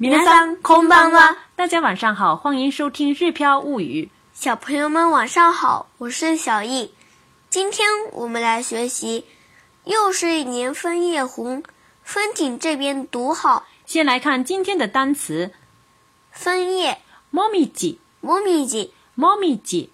こ山空んは。大家晚上好，欢迎收听《日飘物语》。小朋友们晚上好，我是小易。今天我们来学习“又是一年枫叶红，风景这边独好”。先来看今天的单词：枫叶、momiji、momiji、momiji、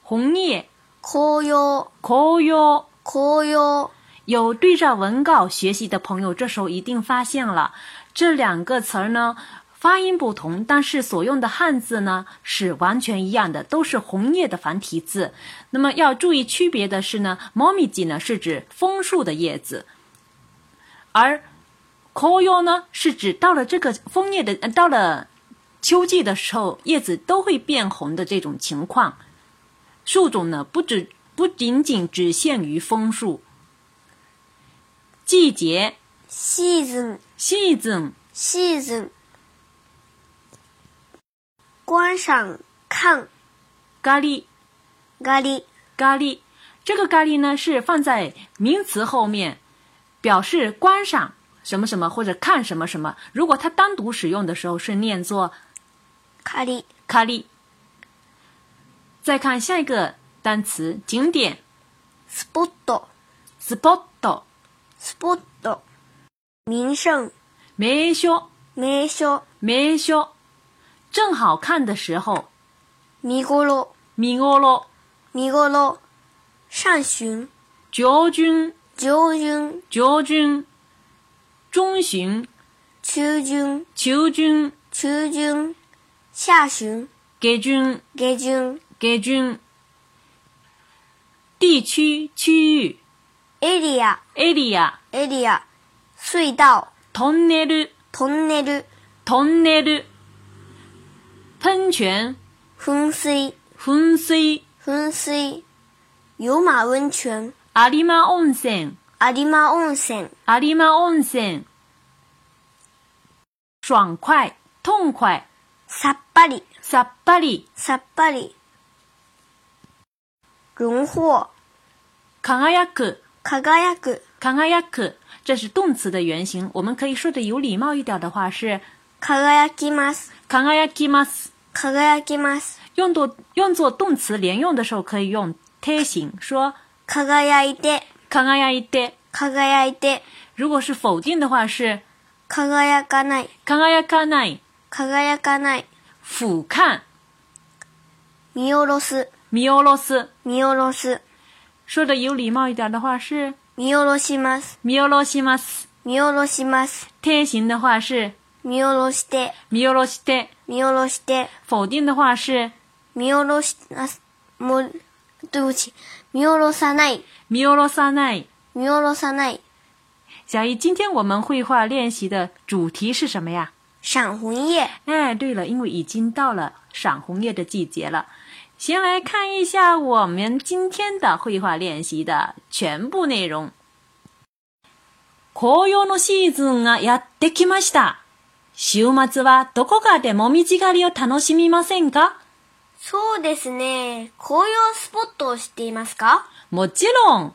红叶、call y o koyo、l y o 有对照文稿学习的朋友，这时候一定发现了。这两个词儿呢，发音不同，但是所用的汉字呢是完全一样的，都是“红叶”的繁体字。那么要注意区别的是呢，“momiji” 呢是指枫树的叶子，而 “koyo” 呢是指到了这个枫叶的到了秋季的时候，叶子都会变红的这种情况。树种呢不止不仅仅只限于枫树，季节，season，season。Season，观赏看，咖喱，咖喱，咖喱。这个咖喱呢，是放在名词后面，表示观赏什么什么或者看什么什么。如果它单独使用的时候，是念作咖喱，咖喱。再看下一个单词，景点，spot，spot，spot，名胜。没修，没修，没修，正好看的时候，米国佬，米国佬，米国佬。上旬，九军，九军，九军。中旬，秋军，球军，球军。下旬，给军，给军，给军。地区，区域，area，area，area。隧道。トンネル、トンネル、トンネル。噴泉、噴水、噴水、噴水。有馬温泉、有馬温泉、有馬温泉、有馬温泉。爽快、痛快。さっぱり、さっぱり、さっぱり。榮获、輝く、輝く、輝く。这是动词的原型。我们可以说的有礼貌一点的话是“か a やきます”。かがやきます。a k i きます。用作用作动词连用的时候可以用他形，说“ a が a いて”。かがやいて。かが i いて。如果是否定的话是“か a k かない”。かがやかない。かがやかない。俯瞰。みおろす。みおろす。みおろす。说的有礼貌一点的话是。見下ろします。見下ろします。見下ろします。天定的话是見下ろして。見下ろして。見下ろして。否定的话是見下ろしな。モ、对不起，見下ろさない。見下ろさない。見下ろさない。小姨，今天我们绘画练习的主题是什么呀？赏红叶。哎，对了，因为已经到了赏红叶的季节了。先来看一下我们今天的绘画练習的全部内容。紅葉のシーズンがやってきました。週末はどこかでもみじ狩りを楽しみませんかそうですね。紅葉スポットを知っていますかもちろん。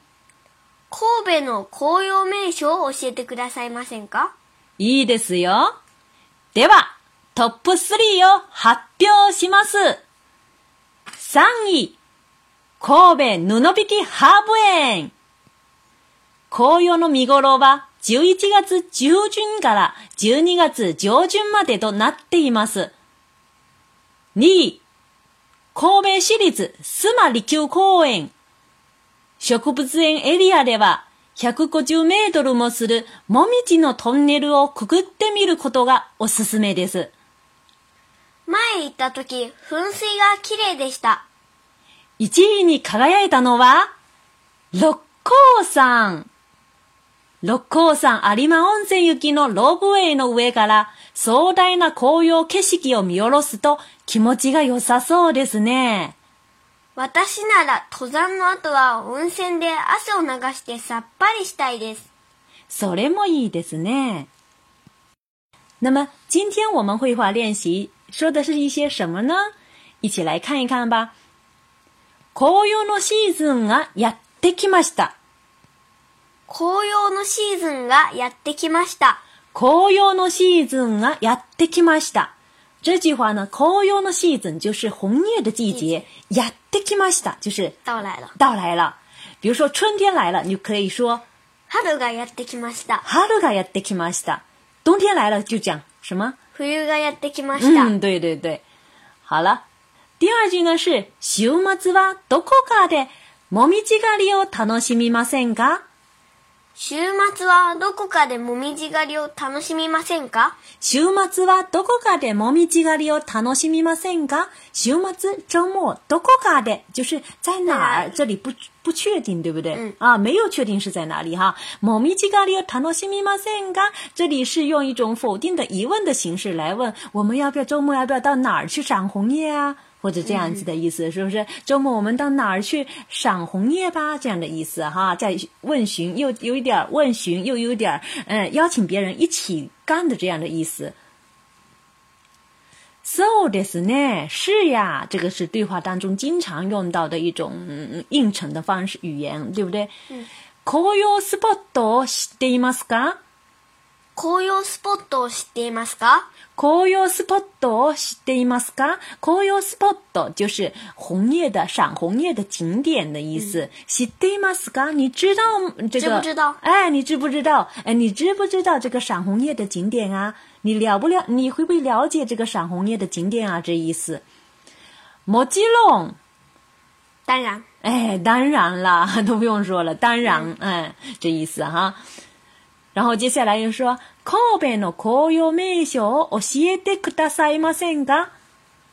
神戸の紅葉名所を教えてくださいませんかいいですよ。では、トップ3を発表します。3位、神戸布引ハーブ園。紅葉の見頃は11月中旬から12月上旬までとなっています。2位、神戸市立須磨利休公園。植物園エリアでは150メートルもするもみじのトンネルをくぐってみることがおすすめです。前行った時、噴水が綺麗でした。1位に輝いたのは、六甲山。六甲山有馬温泉行きのロープウェイの上から壮大な紅葉景色を見下ろすと気持ちが良さそうですね。私なら登山の後は温泉で汗を流してさっぱりしたいです。それもいいですね。那么今天我们会画练习说的是一些什么呢？一起来看一看吧。紅葉のシーズンがやってきました。紅葉のシーズンがやってきました。紅葉のシーズンがやってきました。ジェシフ紅葉のシーズン就是红叶的季节。やってきました就是到来了。到来了。比如说春天来了，你就可以说ハルやってきました。ハルやってきました。冬天来了就讲什么？冬がやってきました。ん、对对对。好了，第二句呢是週末はどこかでもみじ狩りを楽しみませんか？週末はどこかで周末，周末是周末。周末是周末，周末是周末。周末是周末，周末是周末。周末是周末，周末是周末。周末是周末，周末是周末。周末是周末，周末是不末。周末是周末，是周末。是周末，周末是周末。周末是周末，周末是周末。周末是周末，周末是周末。问、末是周末，周周末。要周末，周末是周末。周或者这样子的意思，是不是？周末我们到哪儿去赏红叶吧？这样的意思哈，在问询又有一点问询，又有点嗯，邀请别人一起干的这样的意思。So, this 呢？是呀，这个是对话当中经常用到的一种嗯、应承的方式语言，对不对？Can you spot the mask? 紅葉スポットを知っていますか？紅葉スポットを知っていますか？紅葉スポット就是红叶的、赏红叶的景点的意思。知っていますか？你知道这个？知不知道？哎，你知不知道？哎，你知不知道这个赏红叶的景点啊？你了不了？你会不会了解这个赏红叶的景点啊？这意思？没记弄？当然。哎，当然啦。都不用说了，当然，哎，这意思哈。然后接下来又说、神戸の紅葉名所を教えてくださいませんか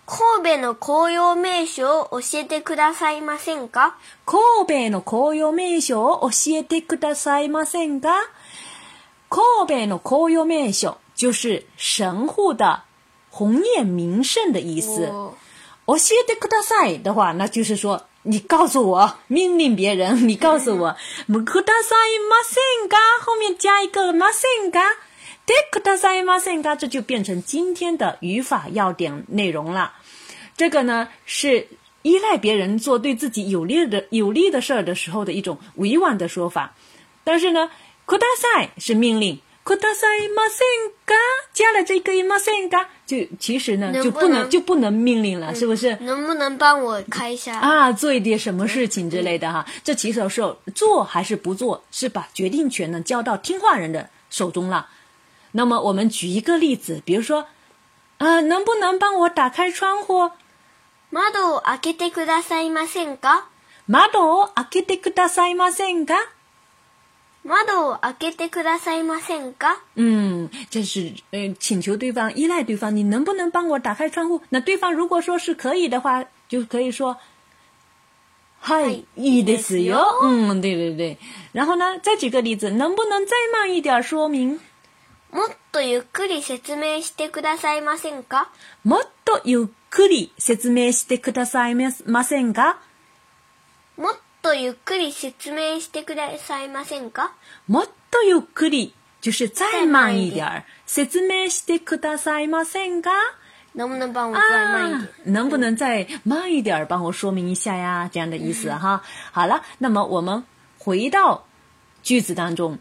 神戸の紅葉名所を教えてくださいませんか神戸の紅葉名所を教えてくださいませんか神戸の紅葉名所就是神户的红叶名胜的意思。教えてください的话，那就是说你告诉我，命令别人，你告诉我，mu kudasi masenga 后面加一个 masenga，de kudasi masenga 这就变成今天的语法要点内容了。这个呢是依赖别人做对自己有利的有利的事儿的时候的一种委婉的说法，但是呢，kudasi 是命令。くださいませんか？加了这个“いませんか”，就其实呢，就不能就不能命令了，是不是？能不能帮我开一下？啊，做一点什么事情之类的哈？这其实是做还是不做，是把决定权呢交到听话人的手中了。那么，我们举一个例子，比如说，呃，能不能帮我打开窗户？窓を開けてくださいませんか？窓を開けてくださいませんか？窓を開けてくださいませんか？嗯，这是呃请求对方依赖对方，你能不能帮我打开窗户？那对方如果说是可以的话，就可以说“嗨、はい，いいですよ”。嗯，对对对。然后呢，再举个例子，能不能再慢一点说明？もっとゆっくり説明してくださいませんか？もっとゆっくり説明してくださいませんか？もっともっとゆっくり説明してくださいませんか。もっとゆっくり、就是再慢一点儿，説明してくださいませんか？能不能帮我再慢一点？能不能再慢一点儿帮我说明一下呀？这样的意思哈。好了，那么我们回到句子当中，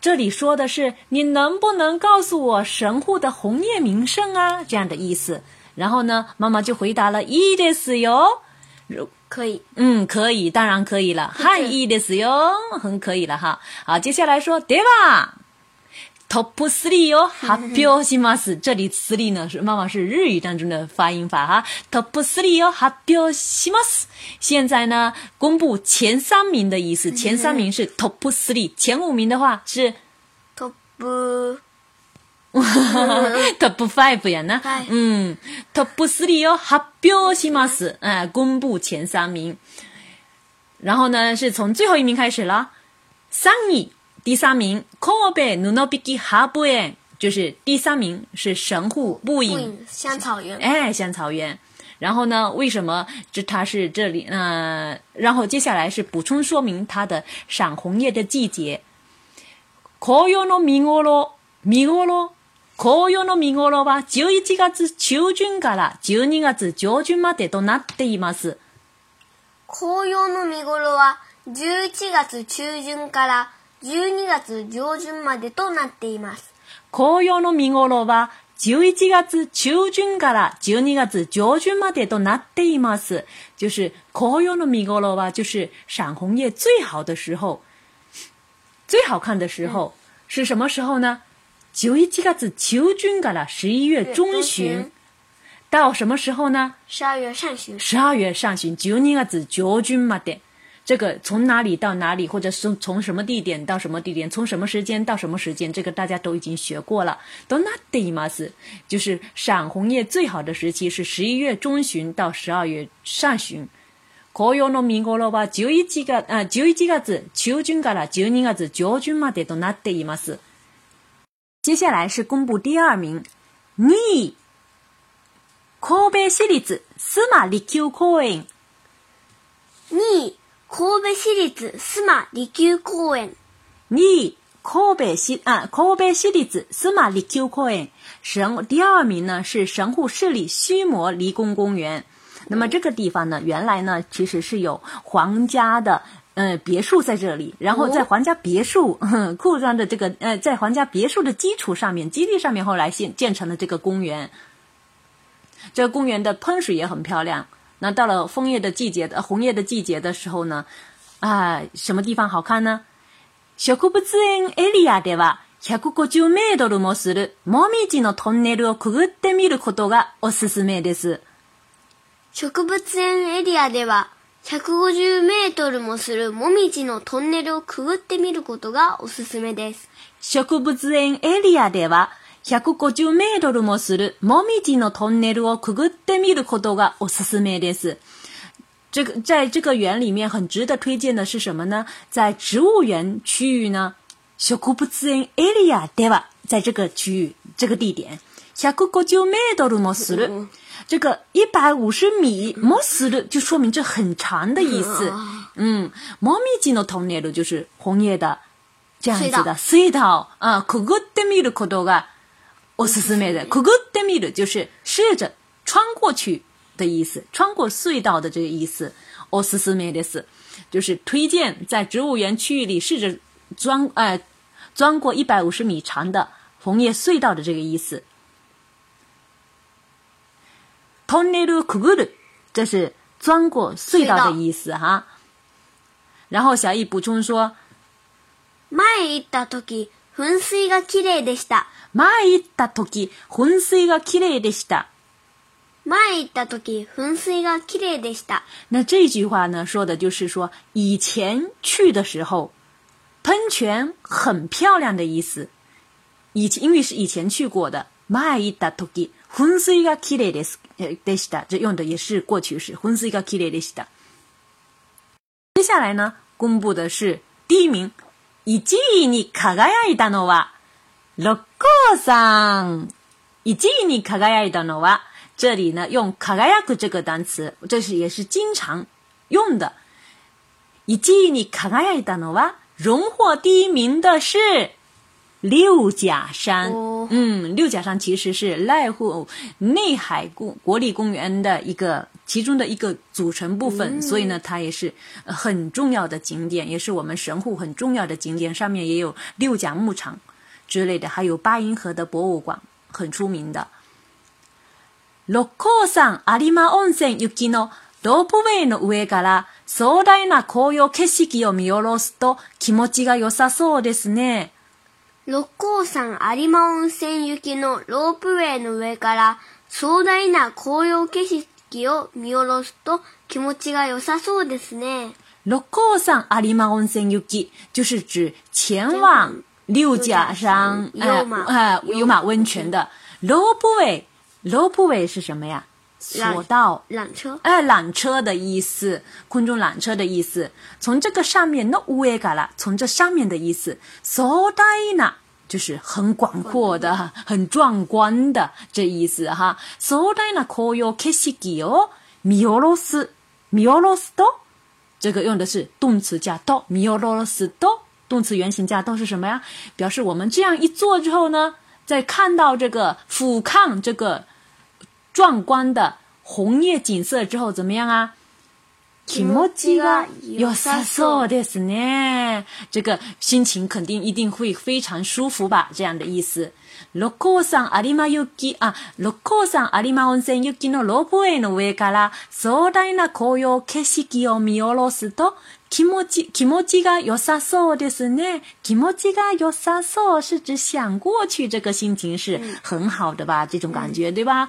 这里说的是你能不能告诉我神户的红叶名胜啊？这样的意思。然后呢，妈妈就回答了，イデスよ。可以，嗯，可以，当然可以了。汉译的使用很可以了哈。好，接下来说，对吧？Top 私立哟，哈标西马斯。这里词力呢是妈妈是日语当中的发音法哈。Top 私立哟，哈标西马斯。现在呢，公布前三名的意思。前三名是 Top 私立，前五名的话是 Top。Top five 呀，那嗯，Top three 哟，哈标西么斯，啊？公布前三名。然后呢，是从最后一名开始了。Sunny，第三名，Kobe Nunobiki Haruian，就是第三名是神户布影香草园。哎，香草园。然后呢，为什么这它是这里？呃，然后接下来是补充说明它的赏红叶的季节。Koyono m i o k o m 明哦喽，紅葉の見頃は11月中旬から12月上旬までとなっています。紅葉の見頃は11月中旬から12月上旬までとなっています。紅葉の見頃は11月中旬から12月上旬までとなっています。就是紅葉の見頃は就是赏红葉最好的时候，最好看的时候、是什么时候呢？九月几噶子求军噶啦，十一月中旬到什么时候呢？十二月上旬。十二月上旬，九月子秋军嘛的，这个从哪里到哪里，或者是从什么地点到什么地点，从什么时间到什么时间，这个大家都已经学过了。多那的嘛是，就是赏红叶最好的时期是十一月中旬到十二月上旬。コヨ农民ノロバ九一月啊，十一月秋旬から十二月上旬までとなっています。接下来是公布第二名，二，神户市立司马立休公园。二，神户市啊，神户市立司马立休公园。神第二名呢是神户市立须磨离宫公园。那么这个地方呢，原来呢其实是有皇家的。嗯，别墅在这里，然后在皇家别墅库庄的这个，呃，在皇家别墅的基础上面，基地上面后来建建成了这个公园。这公园的喷水也很漂亮。那到了枫叶的季节的红叶的季节的时候呢，啊，什么地方好看呢？植物园エリアでは150メートルもするモミジのトンネルをくぐってみることがおすすめです。植物园エリアでは。150メートルもするもみじのトンネルをくぐってみることがおすすめです。植物園エリアでは150メートルもするもみじのトンネルをくぐってみることがおすすめです。这个在这个园里面很值得推荐的是什么呢？在植物园区域呢，植物園エリアでは，在这个区域这个地点，150メートルもする。这个一百五十米摩斯的，就说明这很长的意思。嗯，猫咪进了童年路就是红叶的，这样子的隧道。啊，kugudemi 的 kodo g a o s u s u 的 k u g u 的就是试着穿过去的意思，穿过隧道的这个意思。o s u s u m 的意就是推荐在植物园区域里试着钻，哎，钻过一百五十米长的红叶隧道的这个意思。トンネルくぐる，这是钻过隧道的意思哈。然后小易补充说：“前行った時噴水がきれいでした。前行った時噴水がきれいでした。前行った時噴水がきれいでした。”那这句话呢，说的就是说以前去的时候，喷泉很漂亮的意思。以前因为是以前去过的，前行ったと噴水がきれです。でした。这用的也是过去式，昏睡が綺麗でした。接下来呢，公布的是第一名，一位に輝いたのは六甲山。一位に輝いたのは，这里呢用“輝く”这个单词，这是也是经常用的。一位に輝いたのは，荣获第一名的是。六甲山，嗯，六甲山其实是濑户内海公国立公园的一个其中的一个组成部分，所以呢，它也是很重要的景点，也是我们神户很重要的景点。上面也有六甲牧场之类的，还有八音盒的博物馆，很出名的。六甲山有馬温泉，行きのドブイの上から壮大な紅葉景色を見下ろすと気持ちが良さそうですね。六甲山有馬温泉行きのロープウェイの上から壮大な紅葉景色を見下ろすと気持ちが良さそうですね。六甲山有馬温泉行き就是指前往六甲山有温泉的ロープウェイ、ロープウェイ是什么呀？索道，缆车，哎，缆车的意思，空中缆车的意思，从这个上面，那乌也改了，从这上面的意思，so 大呢，就是很广阔的，很壮观的这意思哈。so 大呢，call y o u k i s i i 哦 m i o l 米 s 罗斯 o l o s d 这个用的是动词加 d o m i o l o 动词原形加 do 是什么呀？表示我们这样一做之后呢，在看到这个俯瞰这个。壮观的红叶景色之后怎么样啊？気持ちが良さそうですね。这个心情肯定一定会非常舒服吧？这样的意思。陸上阿里マユキ啊，陸上阿里マウンテンのロープへの上から壮大な紅葉景色を見下ろすと、気持ち気持ちが良さそうですね。気持ちが良さそう是指想过去，这个心情是很好的吧？这种感觉对吧？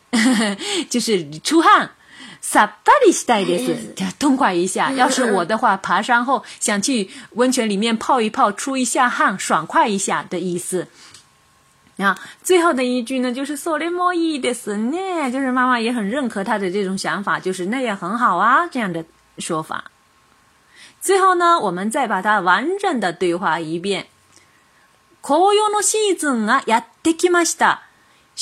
就是出汗，サバリシダイです，痛快一下。要是我的话，爬山后想去温泉里面泡一泡，出一下汗，爽快一下的意思。啊，最后的一句呢，就是それもいいですね，就是妈妈也很认可他的这种想法，就是那也很好啊，这样的说法。最后呢，我们再把它完整的对话一遍。紅葉のシーズンがやってきました。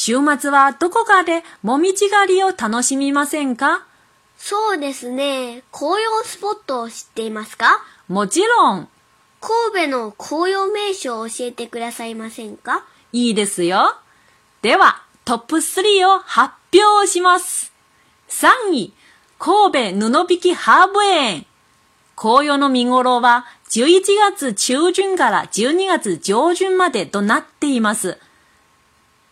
週末はどこかでもみじ狩りを楽しみませんかそうですね。紅葉スポットを知っていますかもちろん。神戸の紅葉名所を教えてくださいませんかいいですよ。では、トップ3を発表します。3位、神戸布引ハーブ園。紅葉の見頃は11月中旬から12月上旬までとなっています。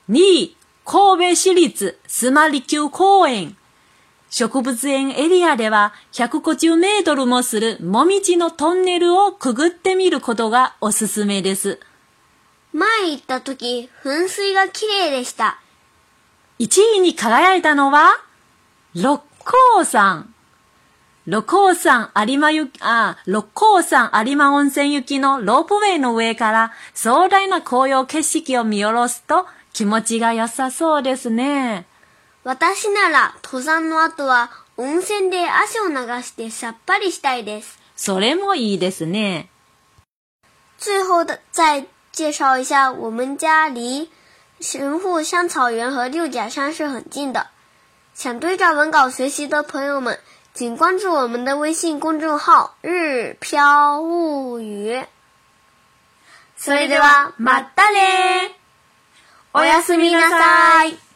2位、神戸市立須磨離宮公園。植物園エリアでは150メートルもするもみじのトンネルをくぐってみることがおすすめです。前行った時、噴水が綺麗でした。1位に輝いたのは、六甲山。六甲山有馬あ、六甲山有馬温泉行きのロープウェイの上から壮大な紅葉景色を見下ろすと気持ちが良さそうですね。私なら登山の後は温泉で汗を流してさっぱりしたいです。それもいいですね。最後的再介绍一下，我们家离神户山草原和六甲山是很近的。想对照文稿学习的朋友们，请关注我们的微信公众号“日飘物语”。それではまたね。おやすみなさい。